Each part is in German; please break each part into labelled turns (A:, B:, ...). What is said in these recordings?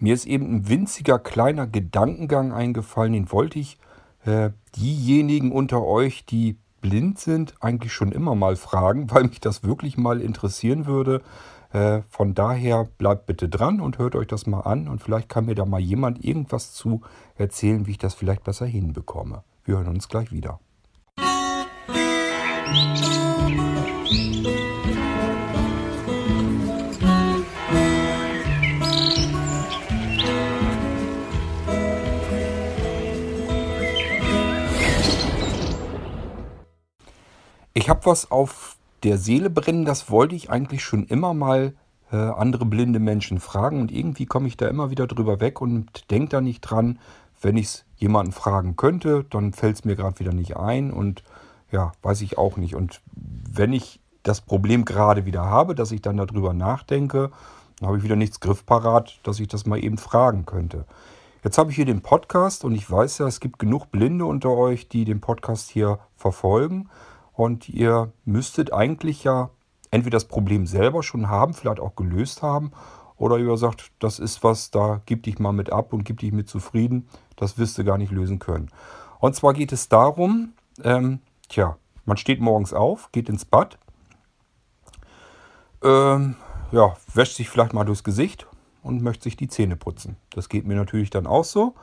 A: mir ist eben ein winziger kleiner Gedankengang eingefallen, den wollte ich äh, diejenigen unter euch, die blind sind, eigentlich schon immer mal fragen, weil mich das wirklich mal interessieren würde. Äh, von daher bleibt bitte dran und hört euch das mal an und vielleicht kann mir da mal jemand irgendwas zu erzählen, wie ich das vielleicht besser hinbekomme. Wir hören uns gleich wieder. Ich habe was auf der Seele brennen, das wollte ich eigentlich schon immer mal äh, andere blinde Menschen fragen und irgendwie komme ich da immer wieder drüber weg und denke da nicht dran. Wenn ich es jemanden fragen könnte, dann fällt es mir gerade wieder nicht ein und ja, weiß ich auch nicht. Und wenn ich das Problem gerade wieder habe, dass ich dann darüber nachdenke, dann habe ich wieder nichts griffparat, dass ich das mal eben fragen könnte. Jetzt habe ich hier den Podcast und ich weiß ja, es gibt genug Blinde unter euch, die den Podcast hier verfolgen. Und ihr müsstet eigentlich ja entweder das Problem selber schon haben, vielleicht auch gelöst haben, oder ihr sagt, das ist was, da gib dich mal mit ab und gib dich mit zufrieden, das wirst du gar nicht lösen können. Und zwar geht es darum, ähm, tja, man steht morgens auf, geht ins Bad, ähm, ja, wäscht sich vielleicht mal durchs Gesicht und möchte sich die Zähne putzen. Das geht mir natürlich dann auch so.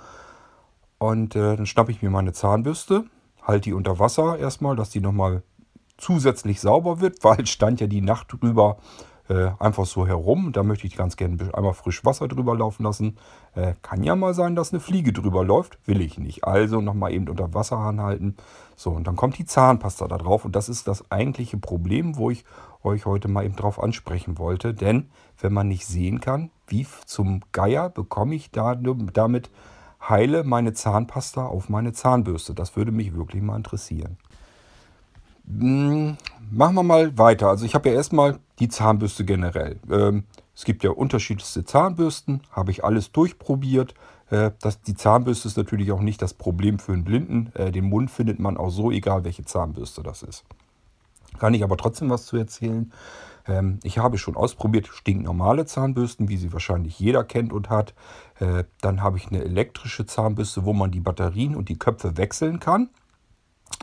A: Und äh, dann schnappe ich mir meine Zahnbürste, halte die unter Wasser erstmal, dass die nochmal zusätzlich sauber wird, weil stand ja die Nacht drüber äh, einfach so herum. Da möchte ich ganz gerne einmal frisch Wasser drüber laufen lassen. Äh, kann ja mal sein, dass eine Fliege drüber läuft. Will ich nicht. Also nochmal eben unter Wasser anhalten. So, und dann kommt die Zahnpasta da drauf. Und das ist das eigentliche Problem, wo ich euch heute mal eben drauf ansprechen wollte. Denn wenn man nicht sehen kann, wie zum Geier bekomme ich da, damit heile meine Zahnpasta auf meine Zahnbürste? Das würde mich wirklich mal interessieren. Hm, machen wir mal weiter. Also ich habe ja erstmal die Zahnbürste generell. Ähm, es gibt ja unterschiedlichste Zahnbürsten, habe ich alles durchprobiert. Äh, das, die Zahnbürste ist natürlich auch nicht das Problem für einen Blinden. Äh, den Mund findet man auch so, egal welche Zahnbürste das ist. Kann ich aber trotzdem was zu erzählen. Ähm, ich habe schon ausprobiert stinknormale Zahnbürsten, wie sie wahrscheinlich jeder kennt und hat. Äh, dann habe ich eine elektrische Zahnbürste, wo man die Batterien und die Köpfe wechseln kann.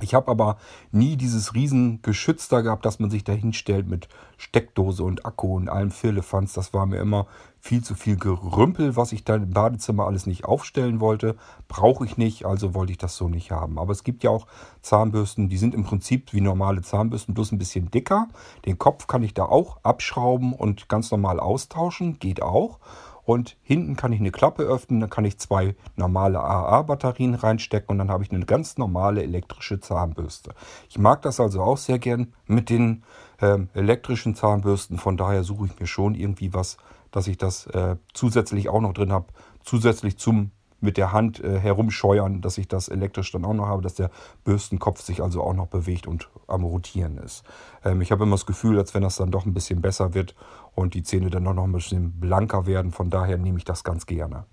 A: Ich habe aber nie dieses riesen Geschütz da gehabt, dass man sich da hinstellt mit Steckdose und Akku und allem Firlefanz. Das war mir immer viel zu viel Gerümpel, was ich da im Badezimmer alles nicht aufstellen wollte. Brauche ich nicht, also wollte ich das so nicht haben. Aber es gibt ja auch Zahnbürsten, die sind im Prinzip wie normale Zahnbürsten, bloß ein bisschen dicker. Den Kopf kann ich da auch abschrauben und ganz normal austauschen, geht auch. Und hinten kann ich eine Klappe öffnen, dann kann ich zwei normale AA-Batterien reinstecken und dann habe ich eine ganz normale elektrische Zahnbürste. Ich mag das also auch sehr gern mit den ähm, elektrischen Zahnbürsten. Von daher suche ich mir schon irgendwie was, dass ich das äh, zusätzlich auch noch drin habe. Zusätzlich zum mit der Hand äh, herumscheuern, dass ich das elektrisch dann auch noch habe, dass der Bürstenkopf sich also auch noch bewegt und am Rotieren ist. Ähm, ich habe immer das Gefühl, als wenn das dann doch ein bisschen besser wird und die Zähne dann noch ein bisschen blanker werden. Von daher nehme ich das ganz gerne.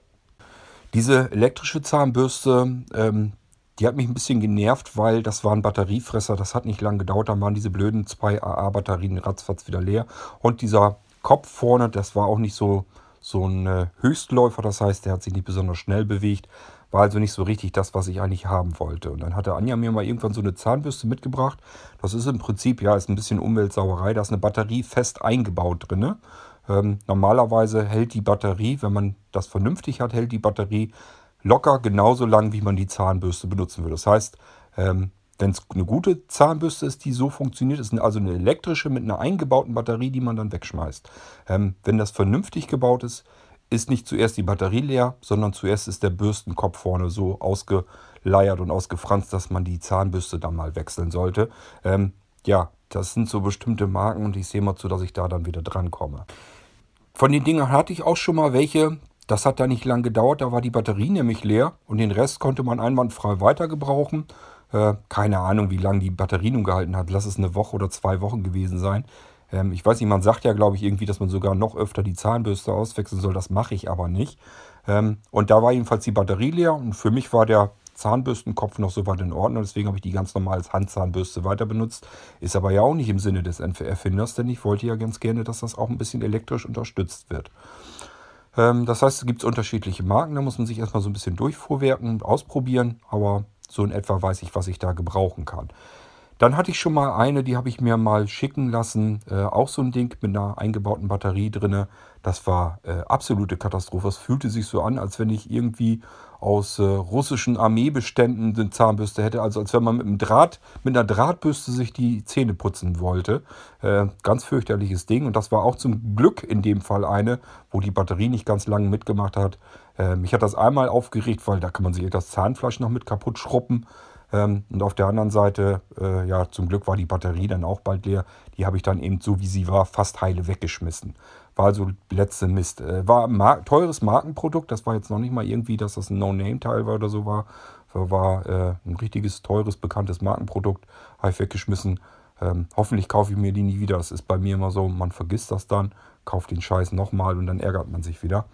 A: Diese elektrische Zahnbürste, ähm, die hat mich ein bisschen genervt, weil das war ein Batteriefresser. Das hat nicht lange gedauert. Dann waren diese blöden zwei AA-Batterien ratzfatz wieder leer. Und dieser Kopf vorne, das war auch nicht so so ein äh, Höchstläufer, das heißt, der hat sich nicht besonders schnell bewegt, war also nicht so richtig das, was ich eigentlich haben wollte. Und dann hatte Anja mir mal irgendwann so eine Zahnbürste mitgebracht. Das ist im Prinzip, ja, ist ein bisschen Umweltsauerei. Da ist eine Batterie fest eingebaut drin. Ähm, normalerweise hält die Batterie, wenn man das vernünftig hat, hält die Batterie locker genauso lang, wie man die Zahnbürste benutzen würde. Das heißt, ähm, wenn es eine gute Zahnbürste ist, die so funktioniert, ist also eine elektrische mit einer eingebauten Batterie, die man dann wegschmeißt. Ähm, wenn das vernünftig gebaut ist, ist nicht zuerst die Batterie leer, sondern zuerst ist der Bürstenkopf vorne so ausgeleiert und ausgefranst, dass man die Zahnbürste dann mal wechseln sollte. Ähm, ja, das sind so bestimmte Marken und ich sehe mal zu, dass ich da dann wieder dran komme. Von den Dingern hatte ich auch schon mal welche. Das hat da nicht lang gedauert, da war die Batterie nämlich leer und den Rest konnte man einwandfrei weiter gebrauchen. Äh, keine Ahnung, wie lange die Batterie nun gehalten hat. Lass es eine Woche oder zwei Wochen gewesen sein. Ähm, ich weiß nicht, man sagt ja, glaube ich, irgendwie, dass man sogar noch öfter die Zahnbürste auswechseln soll. Das mache ich aber nicht. Ähm, und da war jedenfalls die Batterie leer und für mich war der Zahnbürstenkopf noch so weit in Ordnung. Deswegen habe ich die ganz normal als Handzahnbürste weiter benutzt. Ist aber ja auch nicht im Sinne des Erfinders, denn ich wollte ja ganz gerne, dass das auch ein bisschen elektrisch unterstützt wird. Ähm, das heißt, es gibt unterschiedliche Marken, da muss man sich erstmal so ein bisschen durchvorwerken und ausprobieren, aber so in etwa weiß ich, was ich da gebrauchen kann. Dann hatte ich schon mal eine, die habe ich mir mal schicken lassen. Äh, auch so ein Ding mit einer eingebauten Batterie drin. Das war äh, absolute Katastrophe. Es fühlte sich so an, als wenn ich irgendwie aus äh, russischen Armeebeständen eine Zahnbürste hätte. Also als wenn man mit einem Draht, mit einer Drahtbürste sich die Zähne putzen wollte. Äh, ganz fürchterliches Ding. Und das war auch zum Glück in dem Fall eine, wo die Batterie nicht ganz lange mitgemacht hat. Äh, mich hat das einmal aufgeregt, weil da kann man sich das Zahnfleisch noch mit kaputt schruppen. Ähm, und auf der anderen Seite, äh, ja, zum Glück war die Batterie dann auch bald leer. Die habe ich dann eben so wie sie war, fast heile weggeschmissen. War also letzte Mist. Äh, war ein mar teures Markenprodukt. Das war jetzt noch nicht mal irgendwie, dass das ein No-Name-Teil war oder so war. War äh, ein richtiges, teures, bekanntes Markenprodukt. Habe ich weggeschmissen. Ähm, hoffentlich kaufe ich mir die nie wieder. Das ist bei mir immer so. Man vergisst das dann, kauft den Scheiß nochmal und dann ärgert man sich wieder.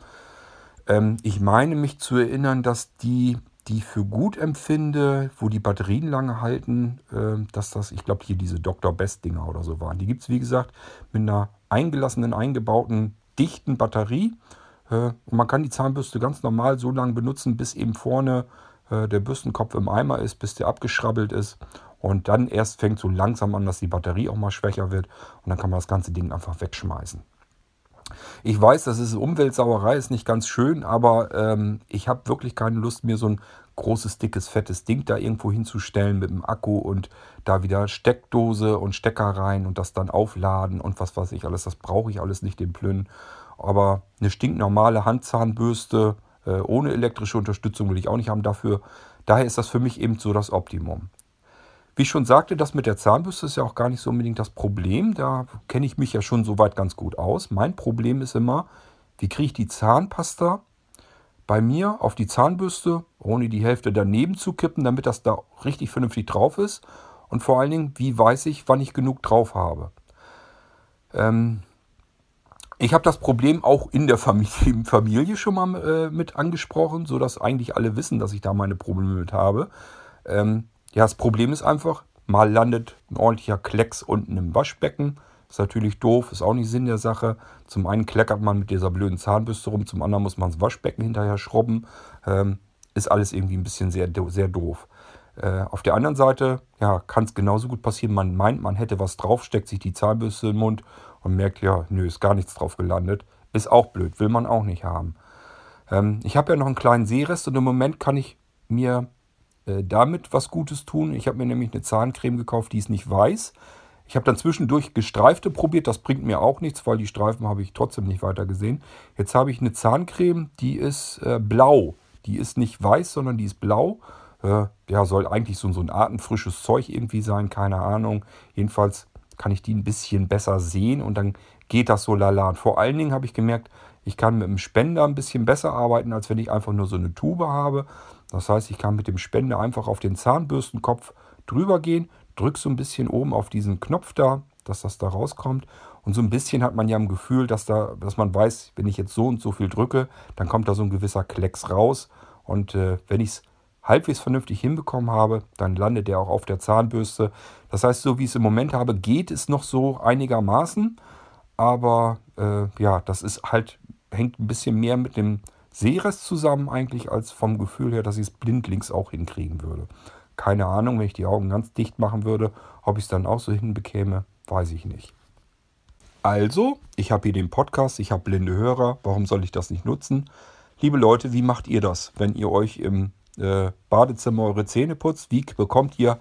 A: Ähm, ich meine mich zu erinnern, dass die die für gut empfinde, wo die Batterien lange halten, äh, dass das, ich glaube, hier diese Dr. Best-Dinger oder so waren. Die gibt es, wie gesagt, mit einer eingelassenen, eingebauten, dichten Batterie. Äh, und man kann die Zahnbürste ganz normal so lange benutzen, bis eben vorne äh, der Bürstenkopf im Eimer ist, bis der abgeschrabbelt ist. Und dann erst fängt so langsam an, dass die Batterie auch mal schwächer wird. Und dann kann man das ganze Ding einfach wegschmeißen. Ich weiß, das ist Umweltsauerei, ist nicht ganz schön, aber ähm, ich habe wirklich keine Lust, mir so ein großes, dickes, fettes Ding da irgendwo hinzustellen mit dem Akku und da wieder Steckdose und Stecker rein und das dann aufladen und was weiß ich alles. Das brauche ich alles nicht, den Plünnen. Aber eine stinknormale Handzahnbürste äh, ohne elektrische Unterstützung will ich auch nicht haben dafür. Daher ist das für mich eben so das Optimum. Wie ich schon sagte, das mit der Zahnbürste ist ja auch gar nicht so unbedingt das Problem. Da kenne ich mich ja schon soweit ganz gut aus. Mein Problem ist immer, wie kriege ich die Zahnpasta bei mir auf die Zahnbürste, ohne die Hälfte daneben zu kippen, damit das da richtig vernünftig drauf ist. Und vor allen Dingen, wie weiß ich, wann ich genug drauf habe. Ähm, ich habe das Problem auch in der Familie, Familie schon mal äh, mit angesprochen, sodass eigentlich alle wissen, dass ich da meine Probleme mit habe. Ähm, ja, das Problem ist einfach, mal landet ein ordentlicher Klecks unten im Waschbecken. Ist natürlich doof, ist auch nicht Sinn der Sache. Zum einen kleckert man mit dieser blöden Zahnbürste rum, zum anderen muss man das Waschbecken hinterher schrubben. Ähm, ist alles irgendwie ein bisschen sehr, sehr doof. Äh, auf der anderen Seite ja, kann es genauso gut passieren, man meint, man hätte was drauf, steckt sich die Zahnbürste in den Mund und merkt, ja, nö, ist gar nichts drauf gelandet. Ist auch blöd, will man auch nicht haben. Ähm, ich habe ja noch einen kleinen Seerest und im Moment kann ich mir äh, damit was Gutes tun. Ich habe mir nämlich eine Zahncreme gekauft, die ist nicht weiß. Ich habe dann zwischendurch gestreifte probiert, das bringt mir auch nichts, weil die Streifen habe ich trotzdem nicht weiter gesehen. Jetzt habe ich eine Zahncreme, die ist äh, blau. Die ist nicht weiß, sondern die ist blau. Äh, ja, soll eigentlich so, so ein artenfrisches Zeug irgendwie sein, keine Ahnung. Jedenfalls kann ich die ein bisschen besser sehen und dann geht das so lala. Und vor allen Dingen habe ich gemerkt, ich kann mit dem Spender ein bisschen besser arbeiten, als wenn ich einfach nur so eine Tube habe. Das heißt, ich kann mit dem Spender einfach auf den Zahnbürstenkopf drüber gehen, drücke so ein bisschen oben auf diesen Knopf da, dass das da rauskommt. Und so ein bisschen hat man ja ein Gefühl, dass, da, dass man weiß, wenn ich jetzt so und so viel drücke, dann kommt da so ein gewisser Klecks raus. Und äh, wenn ich es halbwegs vernünftig hinbekommen habe, dann landet der auch auf der Zahnbürste. Das heißt, so wie ich es im Moment habe, geht es noch so einigermaßen. Aber äh, ja, das ist halt, hängt ein bisschen mehr mit dem Sehrest zusammen eigentlich, als vom Gefühl her, dass ich es blindlings auch hinkriegen würde. Keine Ahnung, wenn ich die Augen ganz dicht machen würde, ob ich es dann auch so hinbekäme, weiß ich nicht. Also, ich habe hier den Podcast, ich habe blinde Hörer, warum soll ich das nicht nutzen? Liebe Leute, wie macht ihr das, wenn ihr euch im äh, Badezimmer eure Zähne putzt? Wie bekommt ihr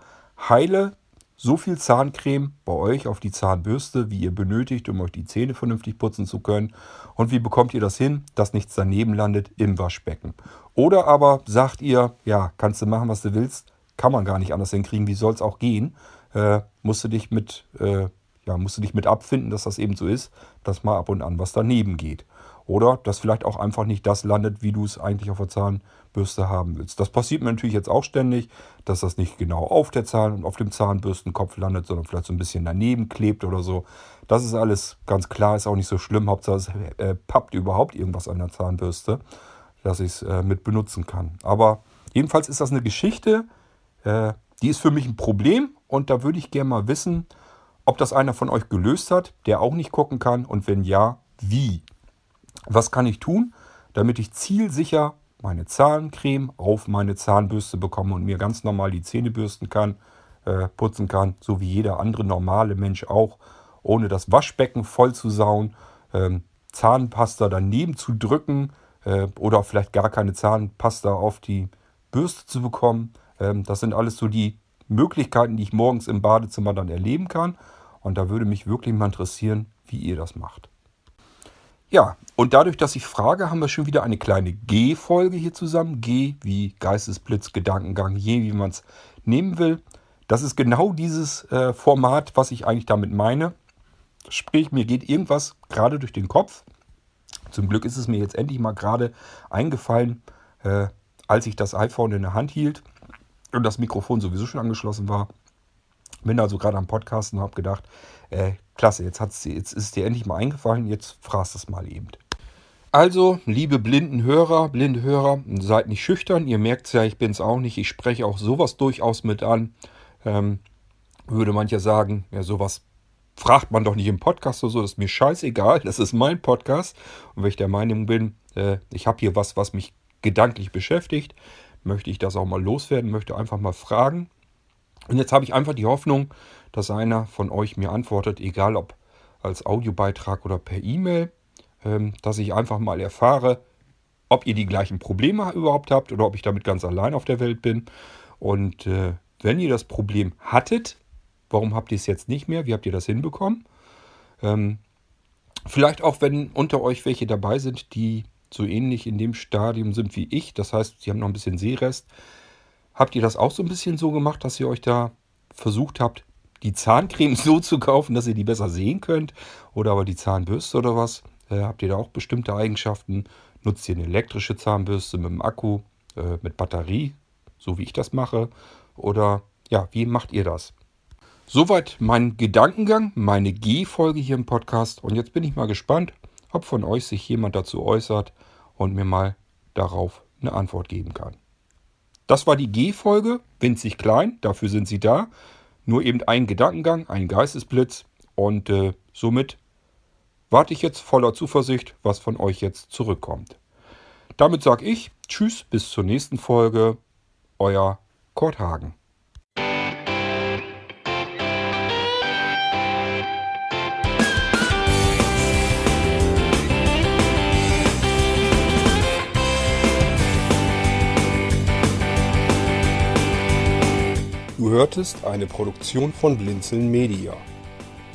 A: heile so viel Zahncreme bei euch auf die Zahnbürste, wie ihr benötigt, um euch die Zähne vernünftig putzen zu können. Und wie bekommt ihr das hin, dass nichts daneben landet im Waschbecken? Oder aber sagt ihr, ja, kannst du machen, was du willst, kann man gar nicht anders hinkriegen, wie soll es auch gehen? Äh, musst du dich mit, äh, ja, musst du dich mit abfinden, dass das eben so ist, dass mal ab und an was daneben geht. Oder dass vielleicht auch einfach nicht das landet, wie du es eigentlich auf der Zahnbürste haben willst. Das passiert mir natürlich jetzt auch ständig, dass das nicht genau auf der Zahn, auf dem Zahnbürstenkopf landet, sondern vielleicht so ein bisschen daneben klebt oder so. Das ist alles ganz klar, ist auch nicht so schlimm. Hauptsache es äh, pappt überhaupt irgendwas an der Zahnbürste, dass ich es äh, mit benutzen kann. Aber jedenfalls ist das eine Geschichte, äh, die ist für mich ein Problem und da würde ich gerne mal wissen, ob das einer von euch gelöst hat, der auch nicht gucken kann und wenn ja, wie. Was kann ich tun? damit ich zielsicher meine Zahncreme auf meine Zahnbürste bekomme und mir ganz normal die Zähne bürsten kann, äh, putzen kann, so wie jeder andere normale Mensch auch, ohne das Waschbecken voll zu sauen, ähm, Zahnpasta daneben zu drücken äh, oder vielleicht gar keine Zahnpasta auf die Bürste zu bekommen. Ähm, das sind alles so die Möglichkeiten, die ich morgens im Badezimmer dann erleben kann. Und da würde mich wirklich mal interessieren, wie ihr das macht. Ja, und dadurch, dass ich frage, haben wir schon wieder eine kleine G-Folge hier zusammen. G wie Geistesblitz, Gedankengang, je wie man es nehmen will. Das ist genau dieses äh, Format, was ich eigentlich damit meine. Sprich, mir geht irgendwas gerade durch den Kopf. Zum Glück ist es mir jetzt endlich mal gerade eingefallen, äh, als ich das iPhone in der Hand hielt und das Mikrofon sowieso schon angeschlossen war. Bin also gerade am Podcasten und habe gedacht, äh, klasse, jetzt, hat's, jetzt ist es dir endlich mal eingefallen, jetzt fragst es mal eben. Also, liebe blinden Hörer, blinde Hörer, seid nicht schüchtern. Ihr merkt es ja, ich bin es auch nicht. Ich spreche auch sowas durchaus mit an. Ähm, würde mancher sagen, ja, sowas fragt man doch nicht im Podcast oder so. Das ist mir scheißegal. Das ist mein Podcast. Und wenn ich der Meinung bin, äh, ich habe hier was, was mich gedanklich beschäftigt, möchte ich das auch mal loswerden, möchte einfach mal fragen. Und jetzt habe ich einfach die Hoffnung, dass einer von euch mir antwortet, egal ob als Audiobeitrag oder per E-Mail, dass ich einfach mal erfahre, ob ihr die gleichen Probleme überhaupt habt oder ob ich damit ganz allein auf der Welt bin. Und äh, wenn ihr das Problem hattet, warum habt ihr es jetzt nicht mehr? Wie habt ihr das hinbekommen? Ähm, vielleicht auch, wenn unter euch welche dabei sind, die so ähnlich in dem Stadium sind wie ich. Das heißt, sie haben noch ein bisschen Sehrest. Habt ihr das auch so ein bisschen so gemacht, dass ihr euch da versucht habt, die Zahncreme so zu kaufen, dass ihr die besser sehen könnt? Oder aber die Zahnbürste oder was? Äh, habt ihr da auch bestimmte Eigenschaften? Nutzt ihr eine elektrische Zahnbürste mit dem Akku, äh, mit Batterie, so wie ich das mache? Oder ja, wie macht ihr das? Soweit mein Gedankengang, meine G-Folge hier im Podcast. Und jetzt bin ich mal gespannt, ob von euch sich jemand dazu äußert und mir mal darauf eine Antwort geben kann. Das war die G-Folge, winzig klein, dafür sind sie da. Nur eben ein Gedankengang, ein Geistesblitz und äh, somit warte ich jetzt voller Zuversicht, was von euch jetzt zurückkommt. Damit sage ich Tschüss, bis zur nächsten Folge. Euer Kurt Hagen. Du hörtest eine Produktion von Blinzeln Media.